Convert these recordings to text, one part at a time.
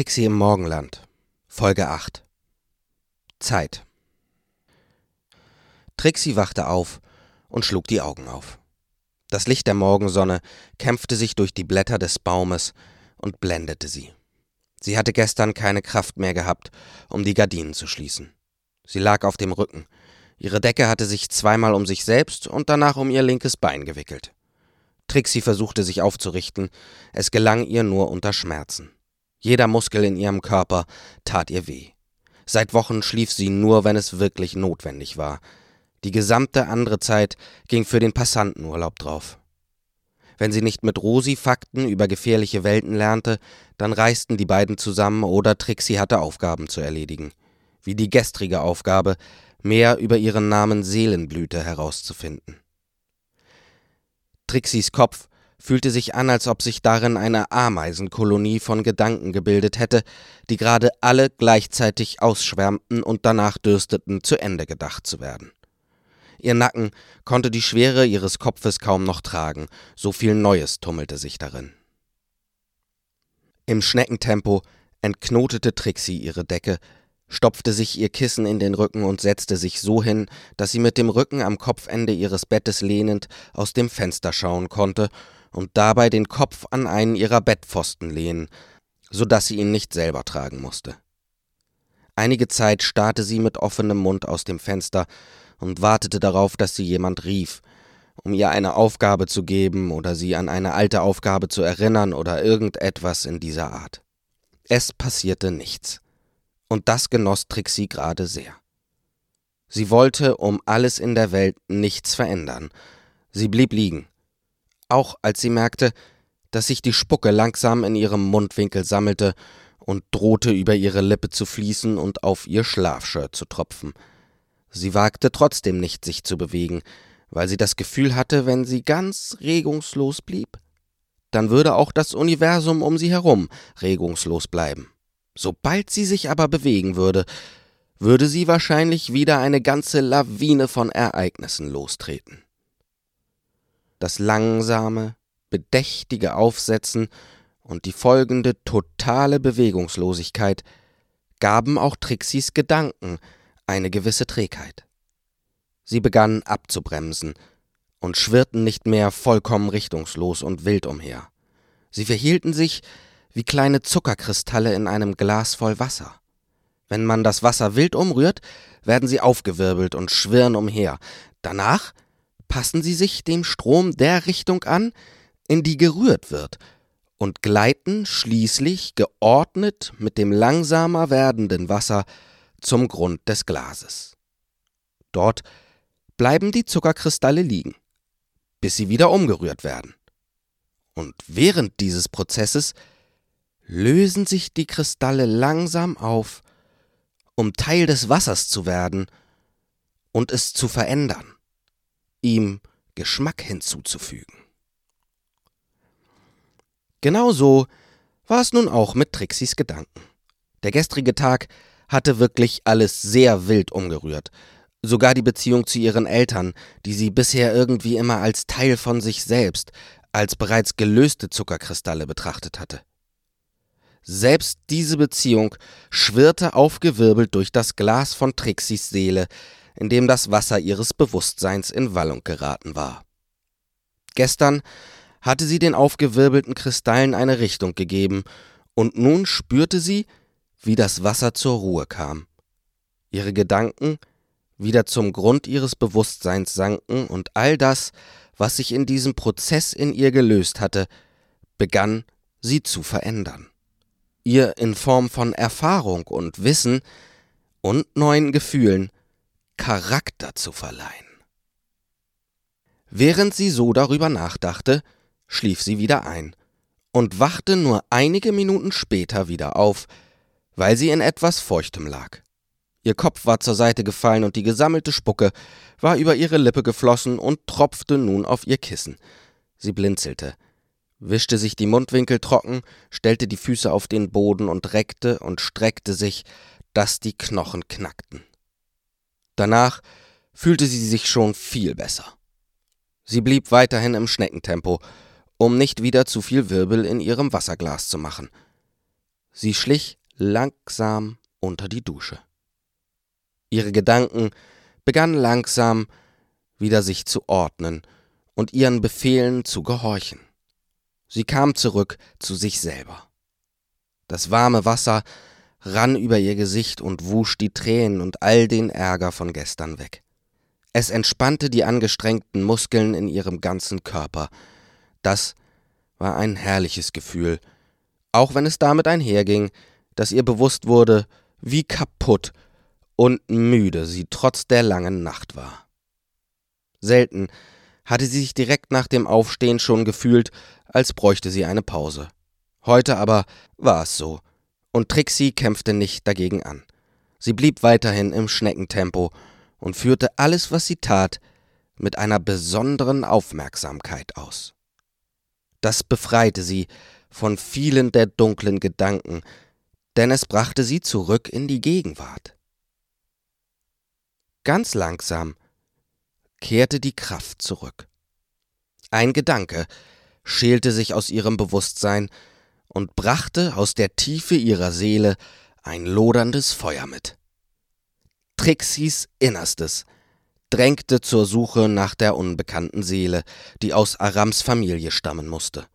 Trixie im Morgenland Folge 8 Zeit Trixie wachte auf und schlug die Augen auf. Das Licht der Morgensonne kämpfte sich durch die Blätter des Baumes und blendete sie. Sie hatte gestern keine Kraft mehr gehabt, um die Gardinen zu schließen. Sie lag auf dem Rücken. Ihre Decke hatte sich zweimal um sich selbst und danach um ihr linkes Bein gewickelt. Trixie versuchte sich aufzurichten, es gelang ihr nur unter Schmerzen. Jeder Muskel in ihrem Körper tat ihr weh. Seit Wochen schlief sie nur, wenn es wirklich notwendig war. Die gesamte andere Zeit ging für den Passantenurlaub drauf. Wenn sie nicht mit Rosi Fakten über gefährliche Welten lernte, dann reisten die beiden zusammen oder Trixie hatte Aufgaben zu erledigen. Wie die gestrige Aufgabe, mehr über ihren Namen Seelenblüte herauszufinden. Trixies Kopf fühlte sich an, als ob sich darin eine Ameisenkolonie von Gedanken gebildet hätte, die gerade alle gleichzeitig ausschwärmten und danach dürsteten, zu Ende gedacht zu werden. Ihr Nacken konnte die Schwere ihres Kopfes kaum noch tragen, so viel Neues tummelte sich darin. Im Schneckentempo entknotete Trixie ihre Decke, stopfte sich ihr Kissen in den Rücken und setzte sich so hin, dass sie mit dem Rücken am Kopfende ihres Bettes lehnend aus dem Fenster schauen konnte und dabei den Kopf an einen ihrer Bettpfosten lehnen, so dass sie ihn nicht selber tragen musste. Einige Zeit starrte sie mit offenem Mund aus dem Fenster und wartete darauf, dass sie jemand rief, um ihr eine Aufgabe zu geben oder sie an eine alte Aufgabe zu erinnern oder irgendetwas in dieser Art. Es passierte nichts und das genoss Trixie gerade sehr. Sie wollte um alles in der Welt nichts verändern. Sie blieb liegen, auch als sie merkte, dass sich die Spucke langsam in ihrem Mundwinkel sammelte und drohte über ihre Lippe zu fließen und auf ihr Schlafshirt zu tropfen. Sie wagte trotzdem nicht, sich zu bewegen, weil sie das Gefühl hatte, wenn sie ganz regungslos blieb, dann würde auch das Universum um sie herum regungslos bleiben. Sobald sie sich aber bewegen würde, würde sie wahrscheinlich wieder eine ganze Lawine von Ereignissen lostreten. Das langsame, bedächtige Aufsetzen und die folgende totale Bewegungslosigkeit gaben auch Trixis Gedanken eine gewisse Trägheit. Sie begannen abzubremsen und schwirrten nicht mehr vollkommen richtungslos und wild umher. Sie verhielten sich wie kleine Zuckerkristalle in einem Glas voll Wasser. Wenn man das Wasser wild umrührt, werden sie aufgewirbelt und schwirren umher. Danach passen sie sich dem Strom der Richtung an, in die gerührt wird, und gleiten schließlich geordnet mit dem langsamer werdenden Wasser zum Grund des Glases. Dort bleiben die Zuckerkristalle liegen, bis sie wieder umgerührt werden. Und während dieses Prozesses lösen sich die Kristalle langsam auf, um Teil des Wassers zu werden und es zu verändern, ihm Geschmack hinzuzufügen. Genauso war es nun auch mit Trixis Gedanken. Der gestrige Tag hatte wirklich alles sehr wild umgerührt, sogar die Beziehung zu ihren Eltern, die sie bisher irgendwie immer als Teil von sich selbst, als bereits gelöste Zuckerkristalle betrachtet hatte. Selbst diese Beziehung schwirrte aufgewirbelt durch das Glas von Trixis Seele, in dem das Wasser ihres Bewusstseins in Wallung geraten war. Gestern hatte sie den aufgewirbelten Kristallen eine Richtung gegeben, und nun spürte sie, wie das Wasser zur Ruhe kam. Ihre Gedanken wieder zum Grund ihres Bewusstseins sanken, und all das, was sich in diesem Prozess in ihr gelöst hatte, begann sie zu verändern ihr in Form von Erfahrung und Wissen und neuen Gefühlen Charakter zu verleihen. Während sie so darüber nachdachte, schlief sie wieder ein und wachte nur einige Minuten später wieder auf, weil sie in etwas Feuchtem lag. Ihr Kopf war zur Seite gefallen und die gesammelte Spucke war über ihre Lippe geflossen und tropfte nun auf ihr Kissen. Sie blinzelte wischte sich die Mundwinkel trocken, stellte die Füße auf den Boden und reckte und streckte sich, dass die Knochen knackten. Danach fühlte sie sich schon viel besser. Sie blieb weiterhin im Schneckentempo, um nicht wieder zu viel Wirbel in ihrem Wasserglas zu machen. Sie schlich langsam unter die Dusche. Ihre Gedanken begannen langsam wieder sich zu ordnen und ihren Befehlen zu gehorchen. Sie kam zurück zu sich selber. Das warme Wasser rann über ihr Gesicht und wusch die Tränen und all den Ärger von gestern weg. Es entspannte die angestrengten Muskeln in ihrem ganzen Körper. Das war ein herrliches Gefühl, auch wenn es damit einherging, dass ihr bewusst wurde, wie kaputt und müde sie trotz der langen Nacht war. Selten hatte sie sich direkt nach dem Aufstehen schon gefühlt, als bräuchte sie eine Pause. Heute aber war es so, und Trixie kämpfte nicht dagegen an. Sie blieb weiterhin im Schneckentempo und führte alles, was sie tat, mit einer besonderen Aufmerksamkeit aus. Das befreite sie von vielen der dunklen Gedanken, denn es brachte sie zurück in die Gegenwart. Ganz langsam kehrte die Kraft zurück. Ein Gedanke schälte sich aus ihrem Bewusstsein und brachte aus der Tiefe ihrer Seele ein loderndes Feuer mit. Trixis Innerstes drängte zur Suche nach der unbekannten Seele, die aus Arams Familie stammen musste.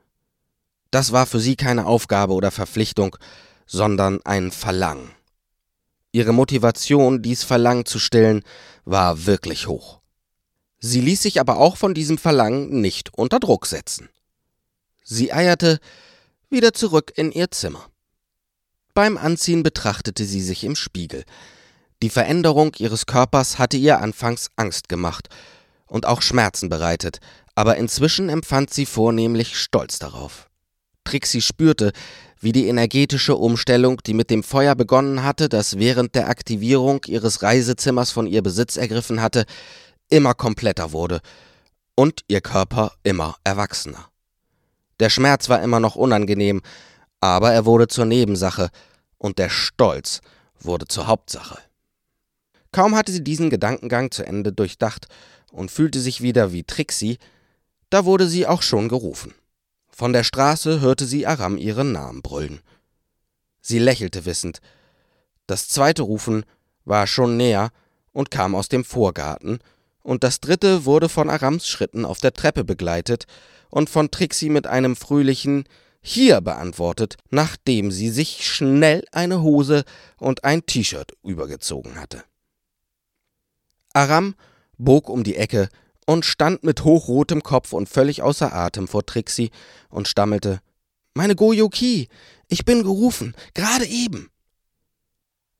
Das war für sie keine Aufgabe oder Verpflichtung, sondern ein Verlangen. Ihre Motivation, dies Verlangen zu stillen, war wirklich hoch. Sie ließ sich aber auch von diesem Verlangen nicht unter Druck setzen. Sie eierte wieder zurück in ihr Zimmer. Beim Anziehen betrachtete sie sich im Spiegel. Die Veränderung ihres Körpers hatte ihr anfangs Angst gemacht und auch Schmerzen bereitet, aber inzwischen empfand sie vornehmlich Stolz darauf. Trixie spürte, wie die energetische Umstellung, die mit dem Feuer begonnen hatte, das während der Aktivierung ihres Reisezimmers von ihr Besitz ergriffen hatte, immer kompletter wurde und ihr Körper immer erwachsener. Der Schmerz war immer noch unangenehm, aber er wurde zur Nebensache und der Stolz wurde zur Hauptsache. Kaum hatte sie diesen Gedankengang zu Ende durchdacht und fühlte sich wieder wie Trixie, da wurde sie auch schon gerufen. Von der Straße hörte sie Aram ihren Namen brüllen. Sie lächelte wissend. Das zweite Rufen war schon näher und kam aus dem Vorgarten, und das dritte wurde von Arams Schritten auf der Treppe begleitet und von Trixie mit einem fröhlichen Hier beantwortet, nachdem sie sich schnell eine Hose und ein T-Shirt übergezogen hatte. Aram bog um die Ecke und stand mit hochrotem Kopf und völlig außer Atem vor Trixie und stammelte Meine Goyoki, ich bin gerufen, gerade eben.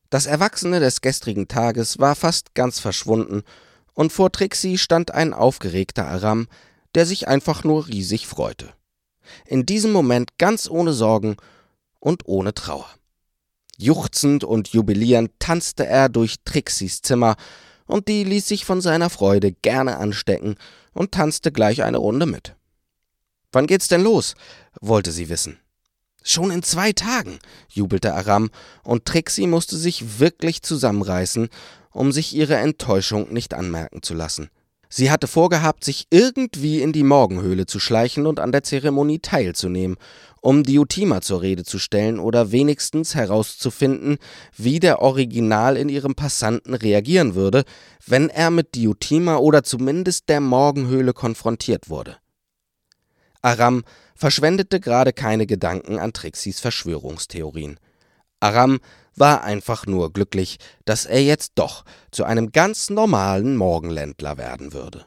Das Erwachsene des gestrigen Tages war fast ganz verschwunden und vor Trixie stand ein aufgeregter Aram, der sich einfach nur riesig freute. In diesem Moment ganz ohne Sorgen und ohne Trauer. Juchzend und jubilierend tanzte er durch Trixis Zimmer, und die ließ sich von seiner Freude gerne anstecken und tanzte gleich eine Runde mit. Wann geht's denn los? wollte sie wissen. Schon in zwei Tagen, jubelte Aram, und Trixie musste sich wirklich zusammenreißen um sich ihre Enttäuschung nicht anmerken zu lassen. Sie hatte vorgehabt, sich irgendwie in die Morgenhöhle zu schleichen und an der Zeremonie teilzunehmen, um Diotima zur Rede zu stellen oder wenigstens herauszufinden, wie der Original in ihrem Passanten reagieren würde, wenn er mit Diotima oder zumindest der Morgenhöhle konfrontiert wurde. Aram verschwendete gerade keine Gedanken an Trixis Verschwörungstheorien. Aram war einfach nur glücklich, dass er jetzt doch zu einem ganz normalen Morgenländler werden würde.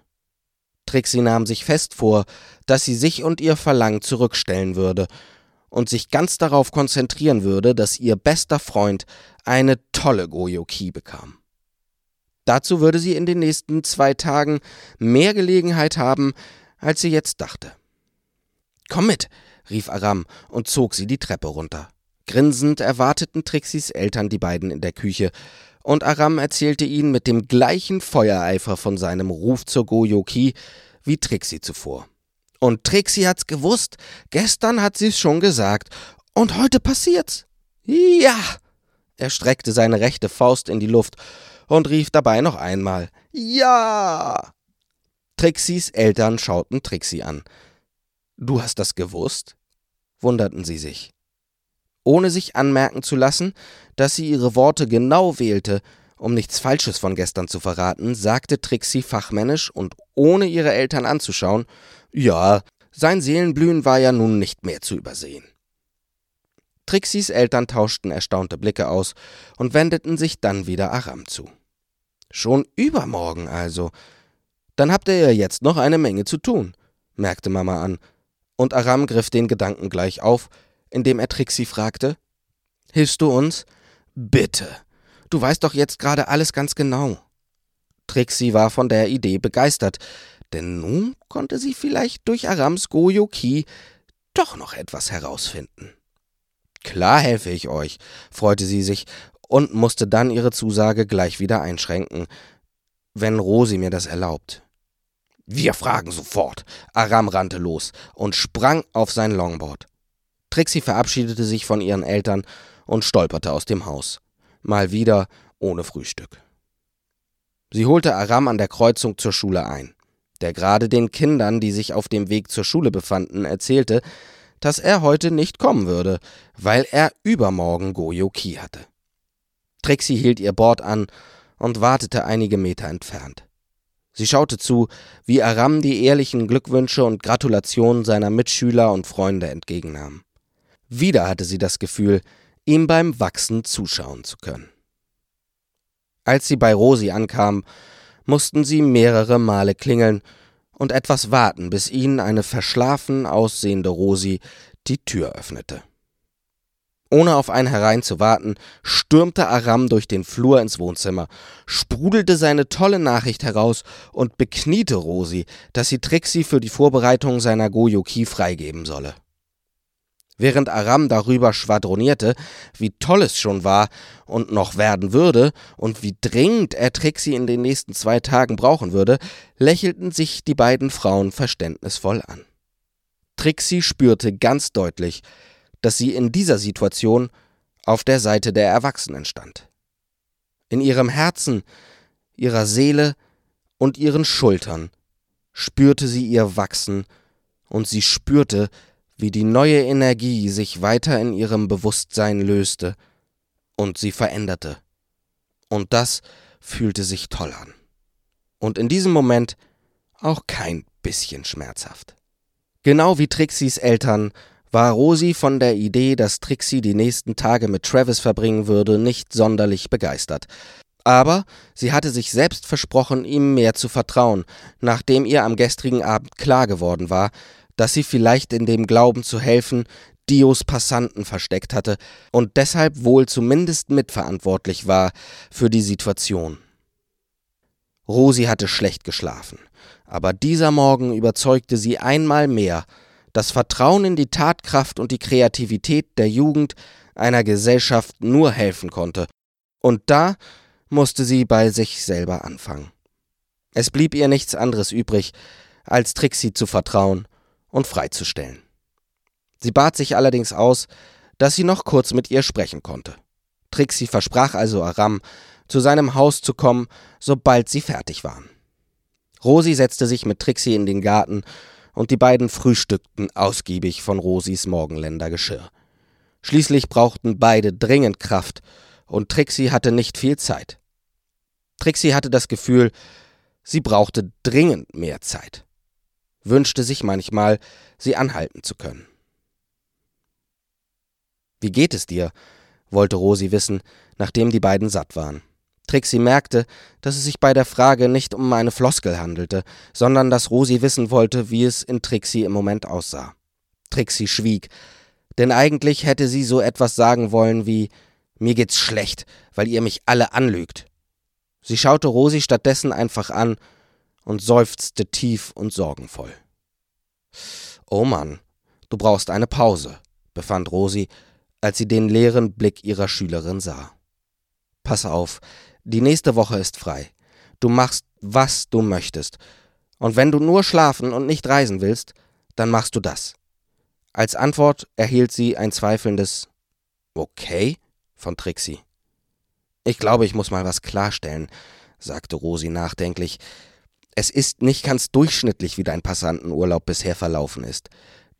Trixie nahm sich fest vor, dass sie sich und ihr Verlangen zurückstellen würde und sich ganz darauf konzentrieren würde, dass ihr bester Freund eine tolle Goyoki bekam. Dazu würde sie in den nächsten zwei Tagen mehr Gelegenheit haben, als sie jetzt dachte. Komm mit, rief Aram und zog sie die Treppe runter. Grinsend erwarteten Trixis Eltern die beiden in der Küche, und Aram erzählte ihnen mit dem gleichen Feuereifer von seinem Ruf zur Goyoki wie Trixie zuvor. Und Trixie hat's gewusst, gestern hat sie's schon gesagt, und heute passiert's. Ja! Er streckte seine rechte Faust in die Luft und rief dabei noch einmal Ja! Trixis Eltern schauten Trixie an. Du hast das gewusst? wunderten sie sich. Ohne sich anmerken zu lassen, dass sie ihre Worte genau wählte, um nichts Falsches von gestern zu verraten, sagte Trixie fachmännisch und ohne ihre Eltern anzuschauen, ja, sein Seelenblühen war ja nun nicht mehr zu übersehen. Trixies Eltern tauschten erstaunte Blicke aus und wendeten sich dann wieder Aram zu. Schon übermorgen also. Dann habt ihr ja jetzt noch eine Menge zu tun, merkte Mama an, und Aram griff den Gedanken gleich auf, indem er Trixie fragte: Hilfst du uns? Bitte. Du weißt doch jetzt gerade alles ganz genau. Trixie war von der Idee begeistert, denn nun konnte sie vielleicht durch Arams Goyoki doch noch etwas herausfinden. Klar helfe ich euch, freute sie sich und musste dann ihre Zusage gleich wieder einschränken, wenn Rosi mir das erlaubt. Wir fragen sofort. Aram rannte los und sprang auf sein Longboard. Trixie verabschiedete sich von ihren Eltern und stolperte aus dem Haus. Mal wieder ohne Frühstück. Sie holte Aram an der Kreuzung zur Schule ein, der gerade den Kindern, die sich auf dem Weg zur Schule befanden, erzählte, dass er heute nicht kommen würde, weil er übermorgen Goyoki hatte. Trixie hielt ihr Board an und wartete einige Meter entfernt. Sie schaute zu, wie Aram die ehrlichen Glückwünsche und Gratulationen seiner Mitschüler und Freunde entgegennahm. Wieder hatte sie das Gefühl, ihm beim Wachsen zuschauen zu können. Als sie bei Rosi ankam, mussten sie mehrere Male klingeln und etwas warten, bis ihnen eine verschlafen aussehende Rosi die Tür öffnete. Ohne auf einen hereinzuwarten, stürmte Aram durch den Flur ins Wohnzimmer, sprudelte seine tolle Nachricht heraus und bekniete Rosi, dass sie Trixie für die Vorbereitung seiner Goyoki freigeben solle. Während Aram darüber schwadronierte, wie toll es schon war und noch werden würde und wie dringend er Trixie in den nächsten zwei Tagen brauchen würde, lächelten sich die beiden Frauen verständnisvoll an. Trixie spürte ganz deutlich, dass sie in dieser Situation auf der Seite der Erwachsenen stand. In ihrem Herzen, ihrer Seele und ihren Schultern spürte sie ihr Wachsen und sie spürte, wie die neue Energie sich weiter in ihrem Bewusstsein löste und sie veränderte. Und das fühlte sich toll an. Und in diesem Moment auch kein bisschen schmerzhaft. Genau wie Trixis Eltern war Rosi von der Idee, dass Trixie die nächsten Tage mit Travis verbringen würde, nicht sonderlich begeistert. Aber sie hatte sich selbst versprochen, ihm mehr zu vertrauen, nachdem ihr am gestrigen Abend klar geworden war, dass sie vielleicht in dem Glauben zu helfen Dios Passanten versteckt hatte und deshalb wohl zumindest mitverantwortlich war für die Situation. Rosi hatte schlecht geschlafen, aber dieser Morgen überzeugte sie einmal mehr, dass Vertrauen in die Tatkraft und die Kreativität der Jugend einer Gesellschaft nur helfen konnte, und da musste sie bei sich selber anfangen. Es blieb ihr nichts anderes übrig, als Trixie zu vertrauen und freizustellen. Sie bat sich allerdings aus, dass sie noch kurz mit ihr sprechen konnte. Trixie versprach also Aram, zu seinem Haus zu kommen, sobald sie fertig waren. Rosi setzte sich mit Trixie in den Garten und die beiden frühstückten ausgiebig von Rosis Morgenländer Geschirr. Schließlich brauchten beide dringend Kraft und Trixie hatte nicht viel Zeit. Trixie hatte das Gefühl, sie brauchte dringend mehr Zeit wünschte sich manchmal, sie anhalten zu können. Wie geht es dir? wollte Rosi wissen, nachdem die beiden satt waren. Trixie merkte, dass es sich bei der Frage nicht um eine Floskel handelte, sondern dass Rosi wissen wollte, wie es in Trixie im Moment aussah. Trixie schwieg, denn eigentlich hätte sie so etwas sagen wollen wie Mir geht's schlecht, weil ihr mich alle anlügt. Sie schaute Rosi stattdessen einfach an und seufzte tief und sorgenvoll. Oh Mann, du brauchst eine Pause, befand Rosi, als sie den leeren Blick ihrer Schülerin sah. Pass auf, die nächste Woche ist frei. Du machst, was du möchtest. Und wenn du nur schlafen und nicht reisen willst, dann machst du das. Als Antwort erhielt sie ein zweifelndes Okay von Trixie. Ich glaube, ich muss mal was klarstellen, sagte Rosi nachdenklich. Es ist nicht ganz durchschnittlich, wie dein Passantenurlaub bisher verlaufen ist.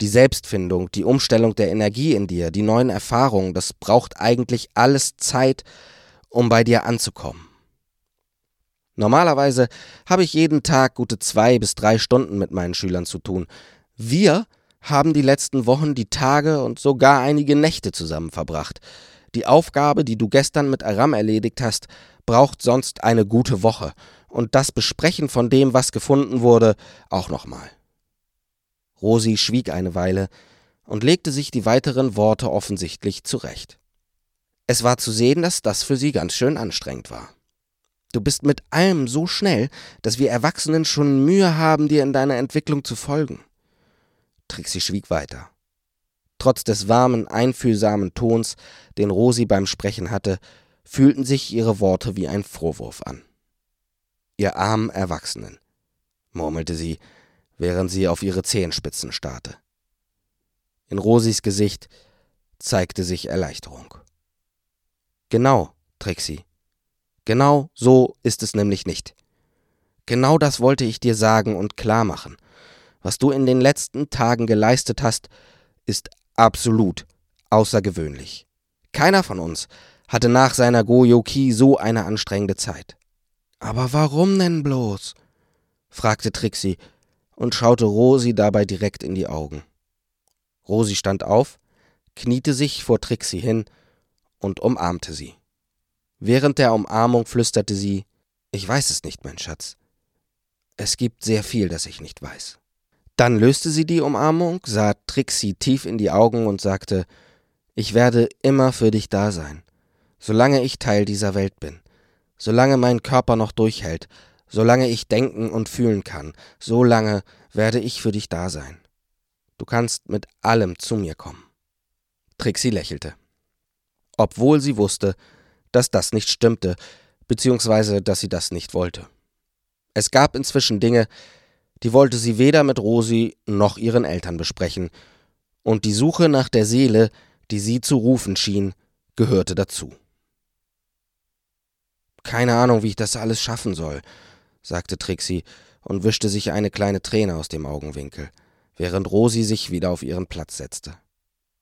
Die Selbstfindung, die Umstellung der Energie in dir, die neuen Erfahrungen, das braucht eigentlich alles Zeit, um bei dir anzukommen. Normalerweise habe ich jeden Tag gute zwei bis drei Stunden mit meinen Schülern zu tun. Wir haben die letzten Wochen die Tage und sogar einige Nächte zusammen verbracht. Die Aufgabe, die du gestern mit Aram erledigt hast, braucht sonst eine gute Woche. Und das Besprechen von dem, was gefunden wurde, auch nochmal. Rosi schwieg eine Weile und legte sich die weiteren Worte offensichtlich zurecht. Es war zu sehen, dass das für sie ganz schön anstrengend war. Du bist mit allem so schnell, dass wir Erwachsenen schon Mühe haben, dir in deiner Entwicklung zu folgen. Trixie schwieg weiter. Trotz des warmen, einfühlsamen Tons, den Rosi beim Sprechen hatte, fühlten sich ihre Worte wie ein Vorwurf an. Ihr armen Erwachsenen, murmelte sie, während sie auf ihre Zehenspitzen starrte. In Rosis Gesicht zeigte sich Erleichterung. Genau, Trixie. Genau so ist es nämlich nicht. Genau das wollte ich dir sagen und klar machen. Was du in den letzten Tagen geleistet hast, ist absolut außergewöhnlich. Keiner von uns hatte nach seiner Goyoki so eine anstrengende Zeit. Aber warum denn bloß? fragte Trixie und schaute Rosi dabei direkt in die Augen. Rosi stand auf, kniete sich vor Trixie hin und umarmte sie. Während der Umarmung flüsterte sie Ich weiß es nicht, mein Schatz. Es gibt sehr viel, das ich nicht weiß. Dann löste sie die Umarmung, sah Trixie tief in die Augen und sagte Ich werde immer für dich da sein, solange ich Teil dieser Welt bin, solange mein Körper noch durchhält, Solange ich denken und fühlen kann, so lange werde ich für dich da sein. Du kannst mit allem zu mir kommen. Trixie lächelte. Obwohl sie wusste, dass das nicht stimmte, beziehungsweise dass sie das nicht wollte. Es gab inzwischen Dinge, die wollte sie weder mit Rosi noch ihren Eltern besprechen, und die Suche nach der Seele, die sie zu rufen schien, gehörte dazu. Keine Ahnung, wie ich das alles schaffen soll, sagte Trixie und wischte sich eine kleine Träne aus dem Augenwinkel, während Rosi sich wieder auf ihren Platz setzte.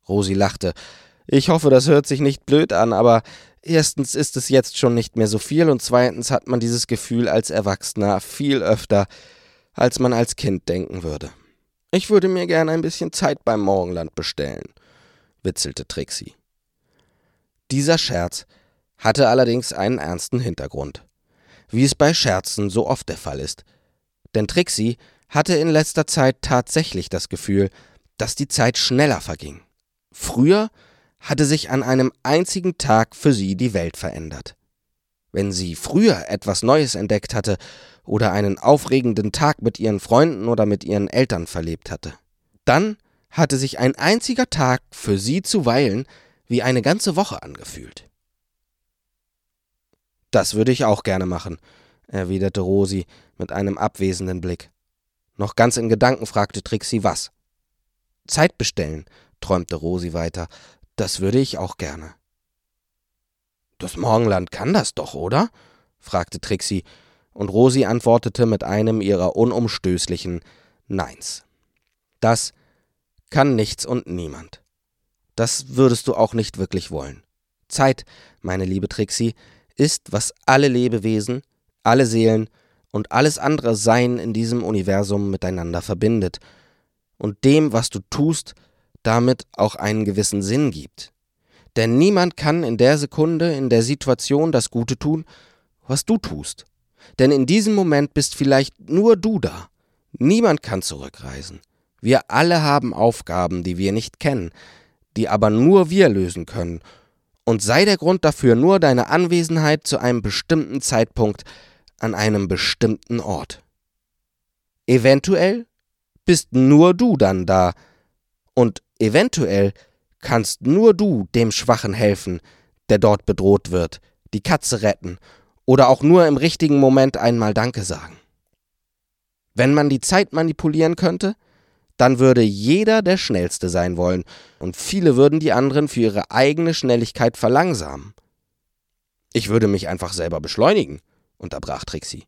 Rosi lachte. Ich hoffe, das hört sich nicht blöd an, aber erstens ist es jetzt schon nicht mehr so viel und zweitens hat man dieses Gefühl als Erwachsener viel öfter, als man als Kind denken würde. Ich würde mir gern ein bisschen Zeit beim Morgenland bestellen, witzelte Trixie. Dieser Scherz hatte allerdings einen ernsten Hintergrund wie es bei Scherzen so oft der Fall ist. Denn Trixie hatte in letzter Zeit tatsächlich das Gefühl, dass die Zeit schneller verging. Früher hatte sich an einem einzigen Tag für sie die Welt verändert. Wenn sie früher etwas Neues entdeckt hatte oder einen aufregenden Tag mit ihren Freunden oder mit ihren Eltern verlebt hatte, dann hatte sich ein einziger Tag für sie zuweilen wie eine ganze Woche angefühlt. Das würde ich auch gerne machen, erwiderte Rosi mit einem abwesenden Blick. Noch ganz in Gedanken fragte Trixie was. Zeit bestellen, träumte Rosi weiter. Das würde ich auch gerne. Das Morgenland kann das doch, oder? fragte Trixie, und Rosi antwortete mit einem ihrer unumstößlichen Neins. Das kann nichts und niemand. Das würdest du auch nicht wirklich wollen. Zeit, meine liebe Trixie, ist, was alle Lebewesen, alle Seelen und alles andere Sein in diesem Universum miteinander verbindet und dem, was du tust, damit auch einen gewissen Sinn gibt. Denn niemand kann in der Sekunde, in der Situation das Gute tun, was du tust. Denn in diesem Moment bist vielleicht nur du da. Niemand kann zurückreisen. Wir alle haben Aufgaben, die wir nicht kennen, die aber nur wir lösen können und sei der Grund dafür nur deine Anwesenheit zu einem bestimmten Zeitpunkt an einem bestimmten Ort. Eventuell bist nur du dann da, und eventuell kannst nur du dem Schwachen helfen, der dort bedroht wird, die Katze retten oder auch nur im richtigen Moment einmal Danke sagen. Wenn man die Zeit manipulieren könnte, dann würde jeder der Schnellste sein wollen, und viele würden die anderen für ihre eigene Schnelligkeit verlangsamen. Ich würde mich einfach selber beschleunigen, unterbrach Trixie.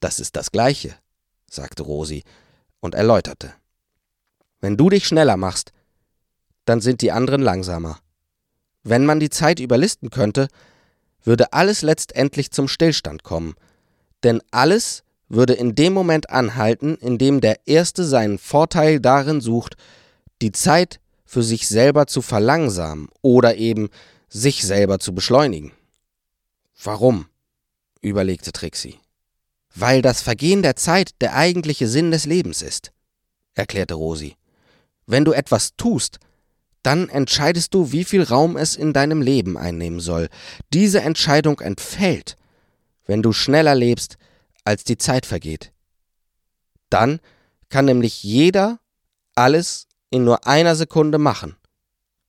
Das ist das Gleiche, sagte Rosi und erläuterte. Wenn du dich schneller machst, dann sind die anderen langsamer. Wenn man die Zeit überlisten könnte, würde alles letztendlich zum Stillstand kommen, denn alles würde in dem Moment anhalten, in dem der Erste seinen Vorteil darin sucht, die Zeit für sich selber zu verlangsamen oder eben sich selber zu beschleunigen. Warum? überlegte Trixie. Weil das Vergehen der Zeit der eigentliche Sinn des Lebens ist, erklärte Rosi. Wenn du etwas tust, dann entscheidest du, wie viel Raum es in deinem Leben einnehmen soll. Diese Entscheidung entfällt, wenn du schneller lebst, als die Zeit vergeht. Dann kann nämlich jeder alles in nur einer Sekunde machen.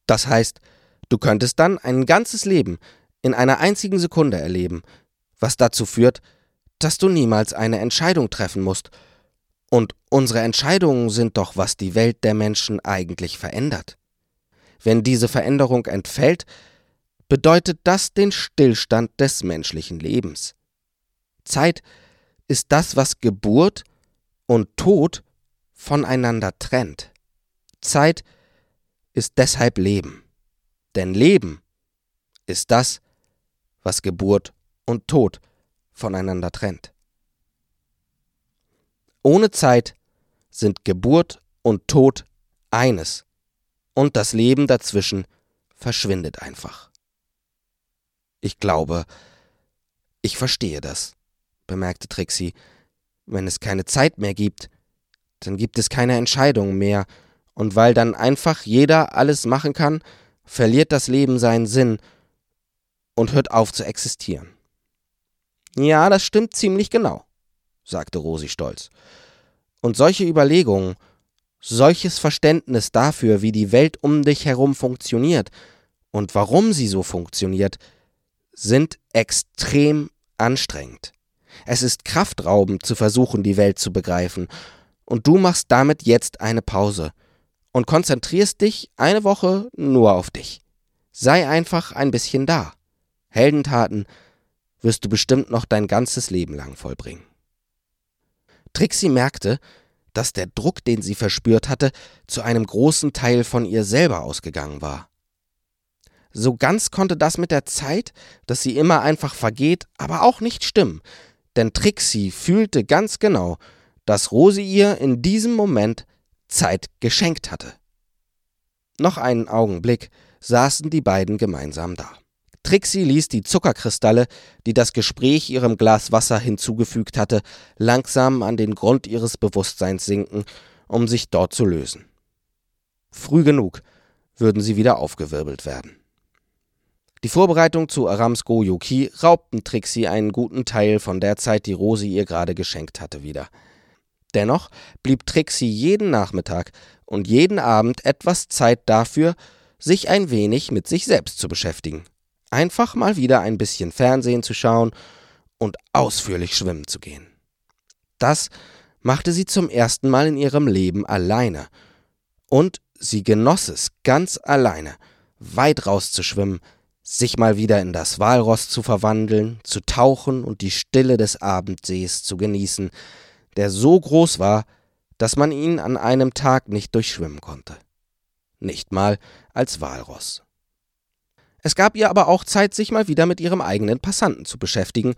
Das heißt, du könntest dann ein ganzes Leben in einer einzigen Sekunde erleben, was dazu führt, dass du niemals eine Entscheidung treffen musst. Und unsere Entscheidungen sind doch, was die Welt der Menschen eigentlich verändert. Wenn diese Veränderung entfällt, bedeutet das den Stillstand des menschlichen Lebens. Zeit ist das, was Geburt und Tod voneinander trennt. Zeit ist deshalb Leben. Denn Leben ist das, was Geburt und Tod voneinander trennt. Ohne Zeit sind Geburt und Tod eines und das Leben dazwischen verschwindet einfach. Ich glaube, ich verstehe das, bemerkte Trixie. Wenn es keine Zeit mehr gibt, dann gibt es keine Entscheidungen mehr, und weil dann einfach jeder alles machen kann, verliert das Leben seinen Sinn und hört auf zu existieren. Ja, das stimmt ziemlich genau, sagte Rosi stolz. Und solche Überlegungen solches Verständnis dafür, wie die Welt um dich herum funktioniert und warum sie so funktioniert, sind extrem anstrengend. Es ist kraftraubend zu versuchen, die Welt zu begreifen, und du machst damit jetzt eine Pause und konzentrierst dich eine Woche nur auf dich. Sei einfach ein bisschen da. Heldentaten wirst du bestimmt noch dein ganzes Leben lang vollbringen. Trixie merkte, dass der Druck, den sie verspürt hatte, zu einem großen Teil von ihr selber ausgegangen war. So ganz konnte das mit der Zeit, dass sie immer einfach vergeht, aber auch nicht stimmen, denn Trixie fühlte ganz genau, dass Rosi ihr in diesem Moment Zeit geschenkt hatte. Noch einen Augenblick saßen die beiden gemeinsam da. Trixie ließ die Zuckerkristalle, die das Gespräch ihrem Glas Wasser hinzugefügt hatte, langsam an den Grund ihres Bewusstseins sinken, um sich dort zu lösen. Früh genug würden sie wieder aufgewirbelt werden. Die Vorbereitung zu Arams Go-Yuki raubten Trixie einen guten Teil von der Zeit, die Rosi ihr gerade geschenkt hatte, wieder. Dennoch blieb Trixie jeden Nachmittag und jeden Abend etwas Zeit dafür, sich ein wenig mit sich selbst zu beschäftigen einfach mal wieder ein bisschen Fernsehen zu schauen und ausführlich schwimmen zu gehen. Das machte sie zum ersten Mal in ihrem Leben alleine. Und sie genoss es ganz alleine, weit rauszuschwimmen, sich mal wieder in das Walross zu verwandeln, zu tauchen und die Stille des Abendsees zu genießen, der so groß war, dass man ihn an einem Tag nicht durchschwimmen konnte. Nicht mal als Walross. Es gab ihr aber auch Zeit, sich mal wieder mit ihrem eigenen Passanten zu beschäftigen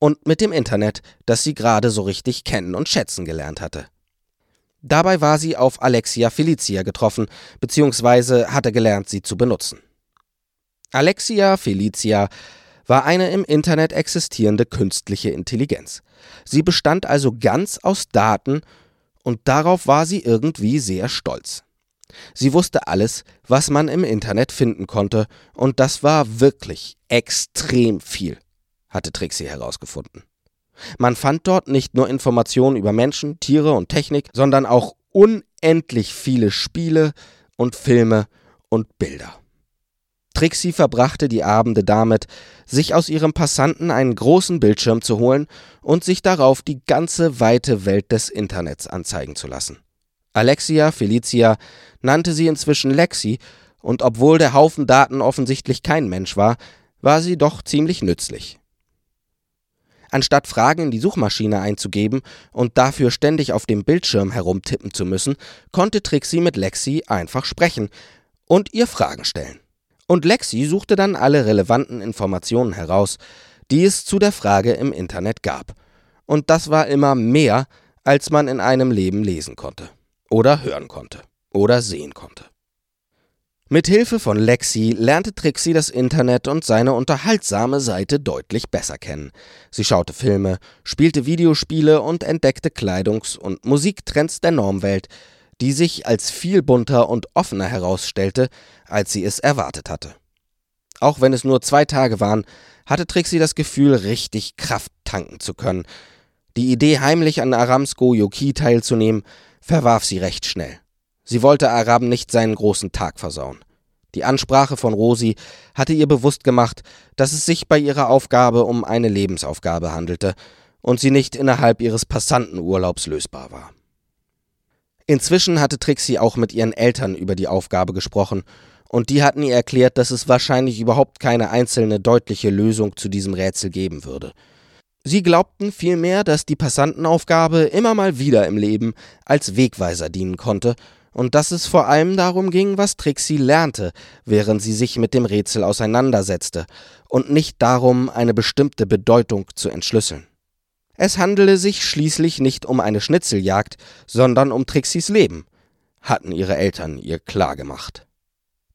und mit dem Internet, das sie gerade so richtig kennen und schätzen gelernt hatte. Dabei war sie auf Alexia Felicia getroffen, beziehungsweise hatte gelernt, sie zu benutzen. Alexia Felicia war eine im Internet existierende künstliche Intelligenz. Sie bestand also ganz aus Daten und darauf war sie irgendwie sehr stolz. Sie wusste alles, was man im Internet finden konnte, und das war wirklich extrem viel, hatte Trixie herausgefunden. Man fand dort nicht nur Informationen über Menschen, Tiere und Technik, sondern auch unendlich viele Spiele und Filme und Bilder. Trixie verbrachte die Abende damit, sich aus ihrem Passanten einen großen Bildschirm zu holen und sich darauf die ganze weite Welt des Internets anzeigen zu lassen. Alexia Felicia nannte sie inzwischen Lexi, und obwohl der Haufen Daten offensichtlich kein Mensch war, war sie doch ziemlich nützlich. Anstatt Fragen in die Suchmaschine einzugeben und dafür ständig auf dem Bildschirm herumtippen zu müssen, konnte Trixie mit Lexi einfach sprechen und ihr Fragen stellen. Und Lexi suchte dann alle relevanten Informationen heraus, die es zu der Frage im Internet gab. Und das war immer mehr, als man in einem Leben lesen konnte. Oder hören konnte. Oder sehen konnte. Mit Hilfe von Lexi lernte Trixie das Internet und seine unterhaltsame Seite deutlich besser kennen. Sie schaute Filme, spielte Videospiele und entdeckte Kleidungs- und Musiktrends der Normwelt, die sich als viel bunter und offener herausstellte, als sie es erwartet hatte. Auch wenn es nur zwei Tage waren, hatte Trixie das Gefühl, richtig Kraft tanken zu können. Die Idee, heimlich an Arams Goyoki teilzunehmen, verwarf sie recht schnell. Sie wollte Aram nicht seinen großen Tag versauen. Die Ansprache von Rosi hatte ihr bewusst gemacht, dass es sich bei ihrer Aufgabe um eine Lebensaufgabe handelte und sie nicht innerhalb ihres Passantenurlaubs lösbar war. Inzwischen hatte Trixie auch mit ihren Eltern über die Aufgabe gesprochen, und die hatten ihr erklärt, dass es wahrscheinlich überhaupt keine einzelne deutliche Lösung zu diesem Rätsel geben würde. Sie glaubten vielmehr, dass die Passantenaufgabe immer mal wieder im Leben als Wegweiser dienen konnte und dass es vor allem darum ging, was Trixie lernte, während sie sich mit dem Rätsel auseinandersetzte, und nicht darum, eine bestimmte Bedeutung zu entschlüsseln. Es handele sich schließlich nicht um eine Schnitzeljagd, sondern um Trixies Leben, hatten ihre Eltern ihr klargemacht.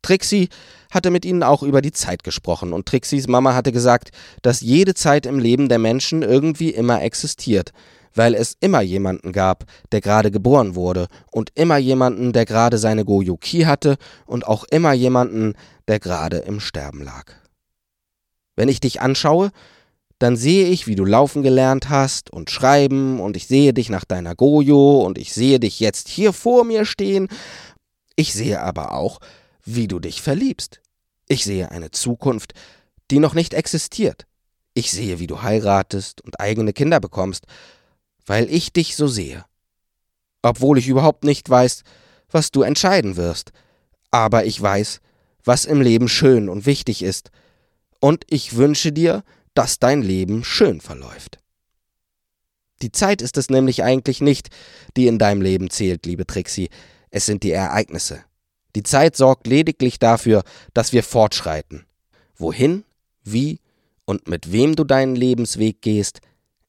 Trixie hatte mit ihnen auch über die Zeit gesprochen, und Trixies Mama hatte gesagt, dass jede Zeit im Leben der Menschen irgendwie immer existiert, weil es immer jemanden gab, der gerade geboren wurde und immer jemanden, der gerade seine Goyuki hatte und auch immer jemanden, der gerade im Sterben lag. Wenn ich dich anschaue, dann sehe ich, wie du laufen gelernt hast und schreiben und ich sehe dich nach deiner Gojo und ich sehe dich jetzt hier vor mir stehen. Ich sehe aber auch, wie du dich verliebst. Ich sehe eine Zukunft, die noch nicht existiert. Ich sehe, wie du heiratest und eigene Kinder bekommst weil ich dich so sehe. Obwohl ich überhaupt nicht weiß, was du entscheiden wirst, aber ich weiß, was im Leben schön und wichtig ist, und ich wünsche dir, dass dein Leben schön verläuft. Die Zeit ist es nämlich eigentlich nicht, die in deinem Leben zählt, liebe Trixie, es sind die Ereignisse. Die Zeit sorgt lediglich dafür, dass wir fortschreiten. Wohin, wie und mit wem du deinen Lebensweg gehst,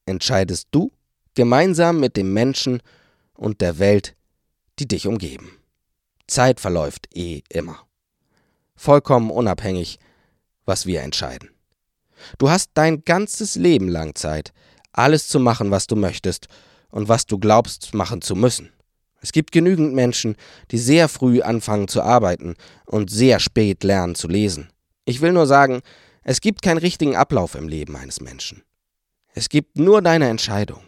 entscheidest du gemeinsam mit dem Menschen und der Welt, die dich umgeben. Zeit verläuft eh immer. Vollkommen unabhängig, was wir entscheiden. Du hast dein ganzes Leben lang Zeit, alles zu machen, was du möchtest und was du glaubst machen zu müssen. Es gibt genügend Menschen, die sehr früh anfangen zu arbeiten und sehr spät lernen zu lesen. Ich will nur sagen, es gibt keinen richtigen Ablauf im Leben eines Menschen. Es gibt nur deine Entscheidung.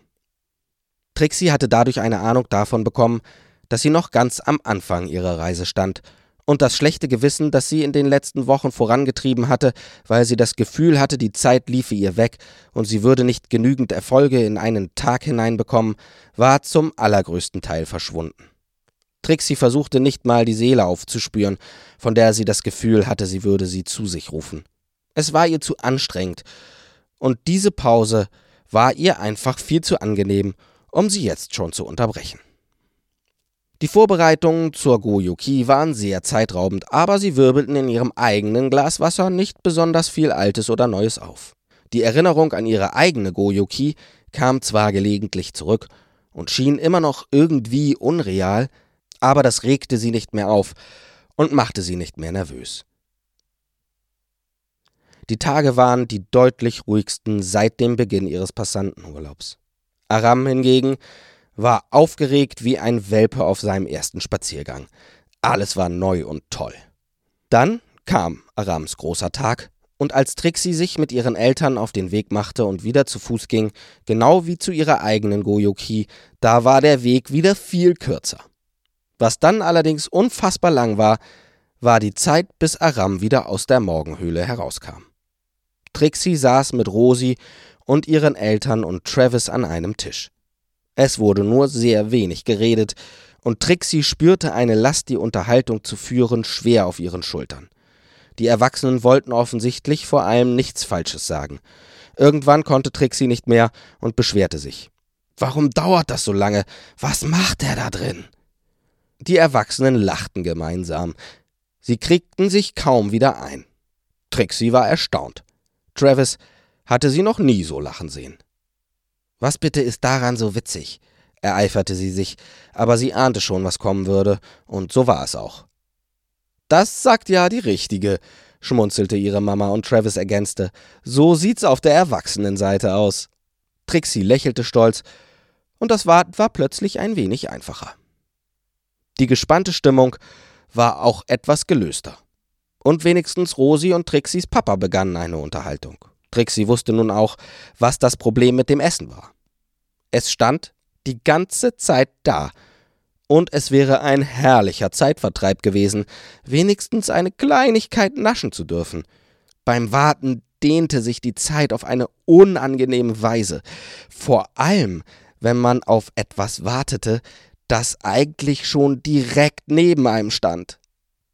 Trixie hatte dadurch eine Ahnung davon bekommen, dass sie noch ganz am Anfang ihrer Reise stand, und das schlechte Gewissen, das sie in den letzten Wochen vorangetrieben hatte, weil sie das Gefühl hatte, die Zeit liefe ihr weg und sie würde nicht genügend Erfolge in einen Tag hineinbekommen, war zum allergrößten Teil verschwunden. Trixie versuchte nicht mal die Seele aufzuspüren, von der sie das Gefühl hatte, sie würde sie zu sich rufen. Es war ihr zu anstrengend, und diese Pause war ihr einfach viel zu angenehm, um sie jetzt schon zu unterbrechen. Die Vorbereitungen zur Goyuki waren sehr zeitraubend, aber sie wirbelten in ihrem eigenen Glas Wasser nicht besonders viel Altes oder Neues auf. Die Erinnerung an ihre eigene Goyuki kam zwar gelegentlich zurück und schien immer noch irgendwie unreal, aber das regte sie nicht mehr auf und machte sie nicht mehr nervös. Die Tage waren die deutlich ruhigsten seit dem Beginn ihres Passantenurlaubs. Aram hingegen war aufgeregt wie ein Welpe auf seinem ersten Spaziergang. Alles war neu und toll. Dann kam Arams großer Tag, und als Trixie sich mit ihren Eltern auf den Weg machte und wieder zu Fuß ging, genau wie zu ihrer eigenen Goyoki, da war der Weg wieder viel kürzer. Was dann allerdings unfassbar lang war, war die Zeit, bis Aram wieder aus der Morgenhöhle herauskam. Trixie saß mit Rosi und ihren Eltern und Travis an einem Tisch. Es wurde nur sehr wenig geredet, und Trixie spürte eine Last, die Unterhaltung zu führen, schwer auf ihren Schultern. Die Erwachsenen wollten offensichtlich vor allem nichts Falsches sagen. Irgendwann konnte Trixie nicht mehr und beschwerte sich. Warum dauert das so lange? Was macht er da drin? Die Erwachsenen lachten gemeinsam. Sie kriegten sich kaum wieder ein. Trixie war erstaunt. Travis hatte sie noch nie so lachen sehen. Was bitte ist daran so witzig? ereiferte sie sich, aber sie ahnte schon, was kommen würde, und so war es auch. Das sagt ja die Richtige, schmunzelte ihre Mama und Travis ergänzte. So sieht's auf der Erwachsenenseite aus. Trixie lächelte stolz, und das war, war plötzlich ein wenig einfacher. Die gespannte Stimmung war auch etwas gelöster. Und wenigstens Rosi und Trixis Papa begannen eine Unterhaltung. Trixie wusste nun auch, was das Problem mit dem Essen war. Es stand die ganze Zeit da, und es wäre ein herrlicher Zeitvertreib gewesen, wenigstens eine Kleinigkeit naschen zu dürfen. Beim Warten dehnte sich die Zeit auf eine unangenehme Weise, vor allem wenn man auf etwas wartete, das eigentlich schon direkt neben einem stand,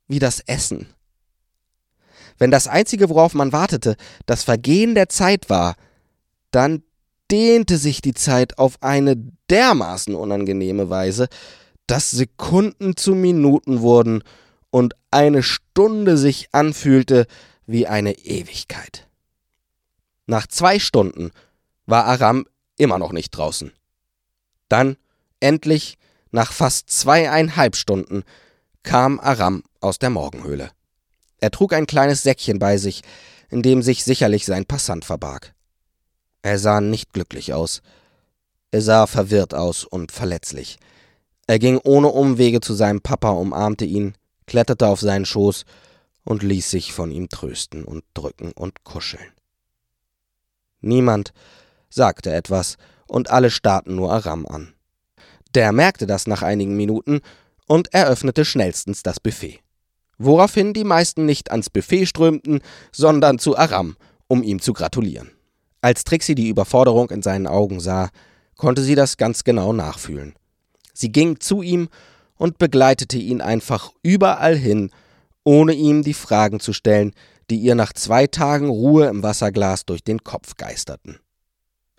wie das Essen. Wenn das Einzige, worauf man wartete, das Vergehen der Zeit war, dann dehnte sich die Zeit auf eine dermaßen unangenehme Weise, dass Sekunden zu Minuten wurden und eine Stunde sich anfühlte wie eine Ewigkeit. Nach zwei Stunden war Aram immer noch nicht draußen. Dann, endlich, nach fast zweieinhalb Stunden, kam Aram aus der Morgenhöhle. Er trug ein kleines Säckchen bei sich, in dem sich sicherlich sein Passant verbarg. Er sah nicht glücklich aus. Er sah verwirrt aus und verletzlich. Er ging ohne Umwege zu seinem Papa, umarmte ihn, kletterte auf seinen Schoß und ließ sich von ihm trösten und drücken und kuscheln. Niemand sagte etwas, und alle starrten nur Aram an. Der merkte das nach einigen Minuten und eröffnete schnellstens das Buffet woraufhin die meisten nicht ans Buffet strömten, sondern zu Aram, um ihm zu gratulieren. Als Trixie die Überforderung in seinen Augen sah, konnte sie das ganz genau nachfühlen. Sie ging zu ihm und begleitete ihn einfach überall hin, ohne ihm die Fragen zu stellen, die ihr nach zwei Tagen Ruhe im Wasserglas durch den Kopf geisterten.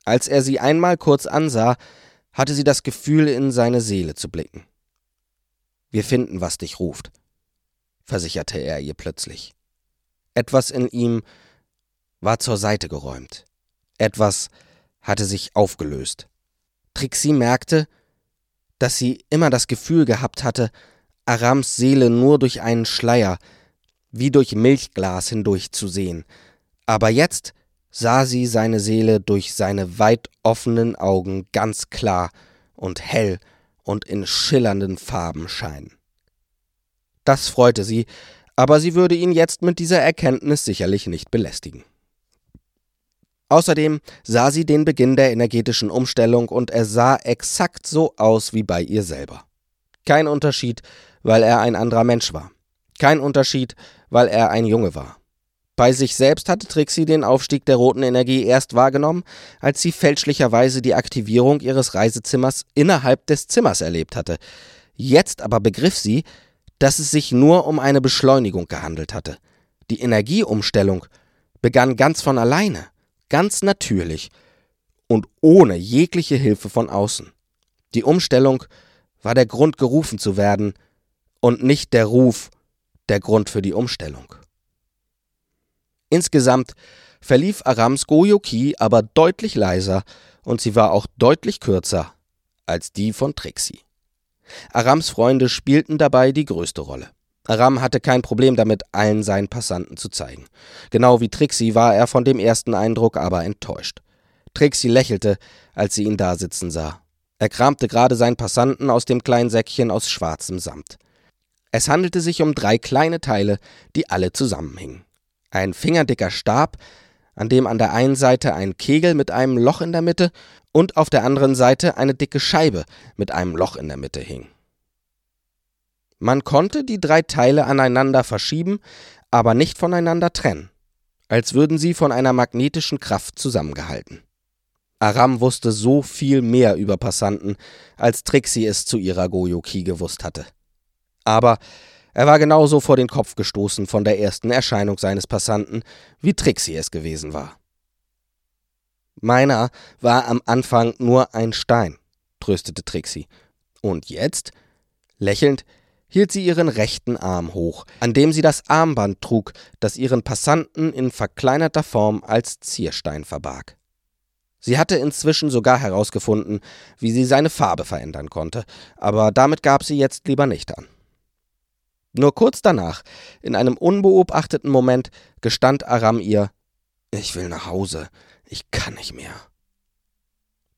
Als er sie einmal kurz ansah, hatte sie das Gefühl, in seine Seele zu blicken. Wir finden, was dich ruft, versicherte er ihr plötzlich. Etwas in ihm war zur Seite geräumt. Etwas hatte sich aufgelöst. Trixie merkte, dass sie immer das Gefühl gehabt hatte, Arams Seele nur durch einen Schleier, wie durch Milchglas hindurch zu sehen. Aber jetzt sah sie seine Seele durch seine weit offenen Augen ganz klar und hell und in schillernden Farben scheinen. Das freute sie, aber sie würde ihn jetzt mit dieser Erkenntnis sicherlich nicht belästigen. Außerdem sah sie den Beginn der energetischen Umstellung und er sah exakt so aus wie bei ihr selber. Kein Unterschied, weil er ein anderer Mensch war. Kein Unterschied, weil er ein Junge war. Bei sich selbst hatte Trixie den Aufstieg der roten Energie erst wahrgenommen, als sie fälschlicherweise die Aktivierung ihres Reisezimmers innerhalb des Zimmers erlebt hatte. Jetzt aber begriff sie, dass es sich nur um eine Beschleunigung gehandelt hatte. Die Energieumstellung begann ganz von alleine, ganz natürlich und ohne jegliche Hilfe von außen. Die Umstellung war der Grund, gerufen zu werden, und nicht der Ruf der Grund für die Umstellung. Insgesamt verlief Arams Goyoki aber deutlich leiser und sie war auch deutlich kürzer als die von Trixie. Arams Freunde spielten dabei die größte Rolle. Aram hatte kein Problem damit, allen seinen Passanten zu zeigen. Genau wie Trixie war er von dem ersten Eindruck aber enttäuscht. Trixie lächelte, als sie ihn da sitzen sah. Er kramte gerade seinen Passanten aus dem kleinen Säckchen aus schwarzem Samt. Es handelte sich um drei kleine Teile, die alle zusammenhingen. Ein fingerdicker Stab, an dem an der einen Seite ein Kegel mit einem Loch in der Mitte und auf der anderen Seite eine dicke Scheibe mit einem Loch in der Mitte hing. Man konnte die drei Teile aneinander verschieben, aber nicht voneinander trennen, als würden sie von einer magnetischen Kraft zusammengehalten. Aram wusste so viel mehr über Passanten, als Trixie es zu ihrer Goyoki gewusst hatte. Aber er war genauso vor den Kopf gestoßen von der ersten Erscheinung seines Passanten, wie Trixie es gewesen war. Meiner war am Anfang nur ein Stein, tröstete Trixie. Und jetzt? Lächelnd hielt sie ihren rechten Arm hoch, an dem sie das Armband trug, das ihren Passanten in verkleinerter Form als Zierstein verbarg. Sie hatte inzwischen sogar herausgefunden, wie sie seine Farbe verändern konnte, aber damit gab sie jetzt lieber nicht an. Nur kurz danach, in einem unbeobachteten Moment, gestand Aram ihr Ich will nach Hause, ich kann nicht mehr.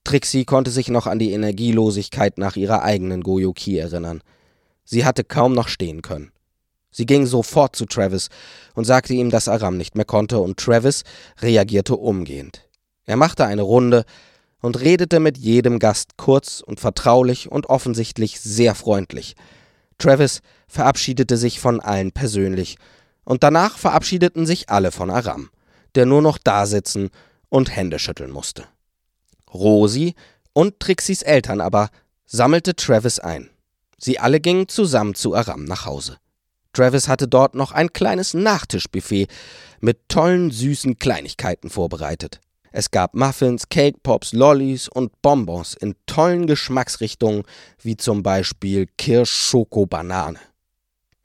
Trixie konnte sich noch an die Energielosigkeit nach ihrer eigenen Goyoki erinnern. Sie hatte kaum noch stehen können. Sie ging sofort zu Travis und sagte ihm, dass Aram nicht mehr konnte, und Travis reagierte umgehend. Er machte eine Runde und redete mit jedem Gast kurz und vertraulich und offensichtlich sehr freundlich. Travis verabschiedete sich von allen persönlich, und danach verabschiedeten sich alle von Aram, der nur noch dasitzen und Hände schütteln musste. Rosi und Trixis Eltern aber sammelte Travis ein. Sie alle gingen zusammen zu Aram nach Hause. Travis hatte dort noch ein kleines Nachtischbuffet mit tollen, süßen Kleinigkeiten vorbereitet. Es gab Muffins, Cake Pops, Lollis und Bonbons in tollen Geschmacksrichtungen, wie zum Beispiel Kirsch-Schoko-Banane.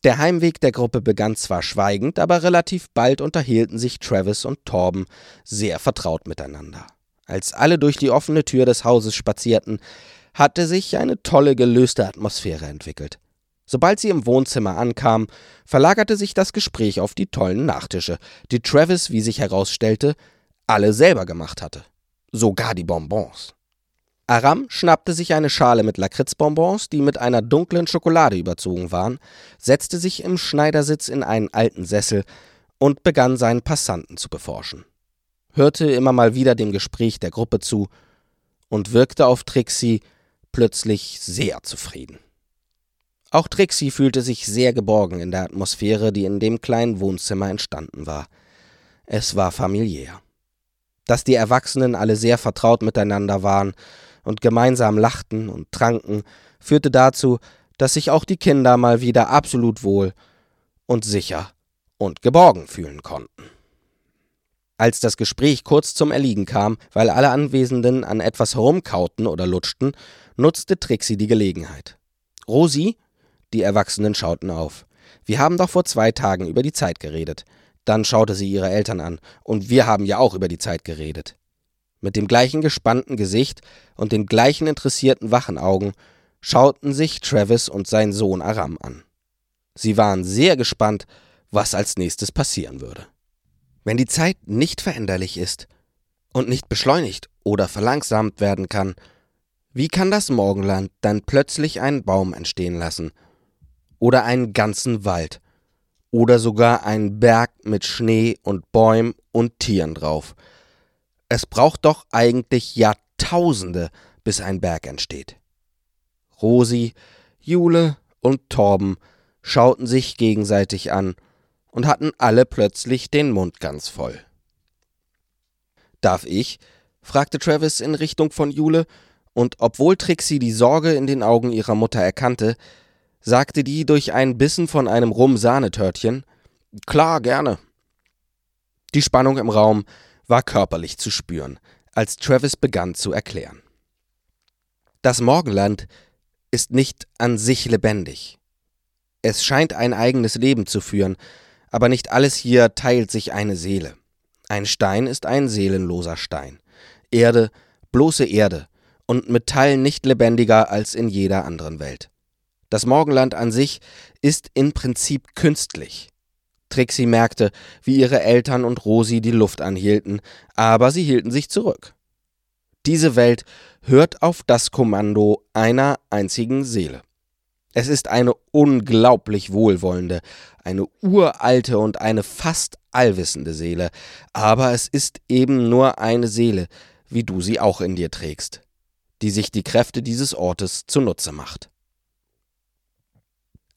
Der Heimweg der Gruppe begann zwar schweigend, aber relativ bald unterhielten sich Travis und Torben sehr vertraut miteinander. Als alle durch die offene Tür des Hauses spazierten, hatte sich eine tolle gelöste Atmosphäre entwickelt. Sobald sie im Wohnzimmer ankamen, verlagerte sich das Gespräch auf die tollen Nachtische, die Travis, wie sich herausstellte, alle selber gemacht hatte. Sogar die Bonbons. Aram schnappte sich eine Schale mit Lakritzbonbons, die mit einer dunklen Schokolade überzogen waren, setzte sich im Schneidersitz in einen alten Sessel und begann seinen Passanten zu beforschen. Hörte immer mal wieder dem Gespräch der Gruppe zu und wirkte auf Trixie plötzlich sehr zufrieden. Auch Trixie fühlte sich sehr geborgen in der Atmosphäre, die in dem kleinen Wohnzimmer entstanden war. Es war familiär. Dass die Erwachsenen alle sehr vertraut miteinander waren und gemeinsam lachten und tranken, führte dazu, dass sich auch die Kinder mal wieder absolut wohl und sicher und geborgen fühlen konnten. Als das Gespräch kurz zum Erliegen kam, weil alle Anwesenden an etwas herumkauten oder lutschten, nutzte Trixie die Gelegenheit. Rosi? Die Erwachsenen schauten auf. Wir haben doch vor zwei Tagen über die Zeit geredet. Dann schaute sie ihre Eltern an. Und wir haben ja auch über die Zeit geredet. Mit dem gleichen gespannten Gesicht und den gleichen interessierten wachen Augen schauten sich Travis und sein Sohn Aram an. Sie waren sehr gespannt, was als nächstes passieren würde. Wenn die Zeit nicht veränderlich ist und nicht beschleunigt oder verlangsamt werden kann, wie kann das Morgenland dann plötzlich einen Baum entstehen lassen? Oder einen ganzen Wald? oder sogar ein Berg mit Schnee und Bäumen und Tieren drauf. Es braucht doch eigentlich Jahrtausende, bis ein Berg entsteht. Rosi, Jule und Torben schauten sich gegenseitig an und hatten alle plötzlich den Mund ganz voll. Darf ich? fragte Travis in Richtung von Jule, und obwohl Trixie die Sorge in den Augen ihrer Mutter erkannte, sagte die durch einen Bissen von einem Rum-Sahnetörtchen. Klar, gerne. Die Spannung im Raum war körperlich zu spüren, als Travis begann zu erklären. Das Morgenland ist nicht an sich lebendig. Es scheint ein eigenes Leben zu führen, aber nicht alles hier teilt sich eine Seele. Ein Stein ist ein seelenloser Stein. Erde, bloße Erde und Metall nicht lebendiger als in jeder anderen Welt. Das Morgenland an sich ist im Prinzip künstlich. Trixie merkte, wie ihre Eltern und Rosi die Luft anhielten, aber sie hielten sich zurück. Diese Welt hört auf das Kommando einer einzigen Seele. Es ist eine unglaublich wohlwollende, eine uralte und eine fast allwissende Seele, aber es ist eben nur eine Seele, wie du sie auch in dir trägst, die sich die Kräfte dieses Ortes zunutze macht.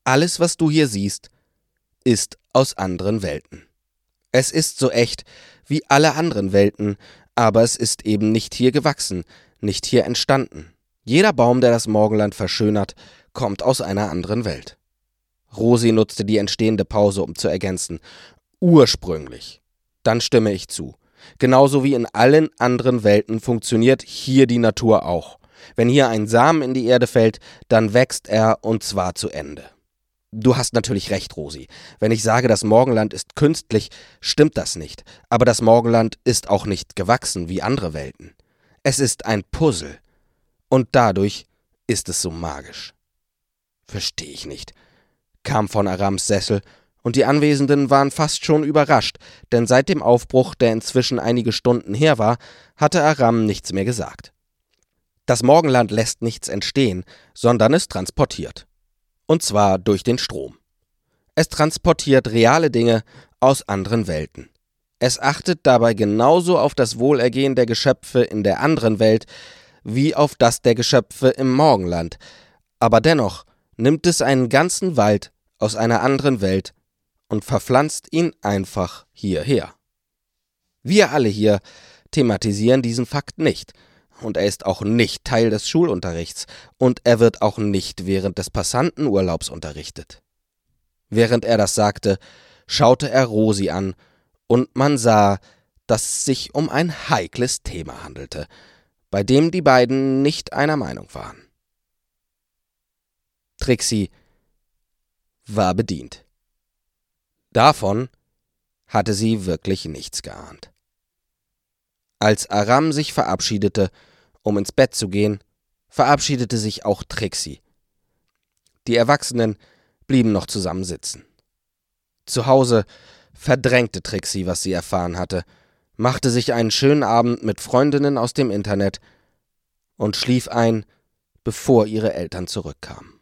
Alles, was du hier siehst, ist aus anderen Welten. Es ist so echt wie alle anderen Welten, aber es ist eben nicht hier gewachsen, nicht hier entstanden. Jeder Baum, der das Morgenland verschönert, kommt aus einer anderen Welt. Rosi nutzte die entstehende Pause, um zu ergänzen. Ursprünglich. Dann stimme ich zu. Genauso wie in allen anderen Welten funktioniert hier die Natur auch. Wenn hier ein Samen in die Erde fällt, dann wächst er und zwar zu Ende. Du hast natürlich recht, Rosi. Wenn ich sage, das Morgenland ist künstlich, stimmt das nicht. Aber das Morgenland ist auch nicht gewachsen wie andere Welten. Es ist ein Puzzle. Und dadurch ist es so magisch. Verstehe ich nicht, kam von Arams Sessel, und die Anwesenden waren fast schon überrascht, denn seit dem Aufbruch, der inzwischen einige Stunden her war, hatte Aram nichts mehr gesagt. Das Morgenland lässt nichts entstehen, sondern es transportiert. Und zwar durch den Strom. Es transportiert reale Dinge aus anderen Welten. Es achtet dabei genauso auf das Wohlergehen der Geschöpfe in der anderen Welt wie auf das der Geschöpfe im Morgenland, aber dennoch nimmt es einen ganzen Wald aus einer anderen Welt und verpflanzt ihn einfach hierher. Wir alle hier thematisieren diesen Fakt nicht, und er ist auch nicht Teil des Schulunterrichts, und er wird auch nicht während des Passantenurlaubs unterrichtet. Während er das sagte, schaute er Rosi an, und man sah, dass es sich um ein heikles Thema handelte, bei dem die beiden nicht einer Meinung waren. Trixie war bedient. Davon hatte sie wirklich nichts geahnt. Als Aram sich verabschiedete, um ins Bett zu gehen, verabschiedete sich auch Trixie. Die Erwachsenen blieben noch zusammen sitzen. Zu Hause verdrängte Trixie, was sie erfahren hatte, machte sich einen schönen Abend mit Freundinnen aus dem Internet und schlief ein, bevor ihre Eltern zurückkamen.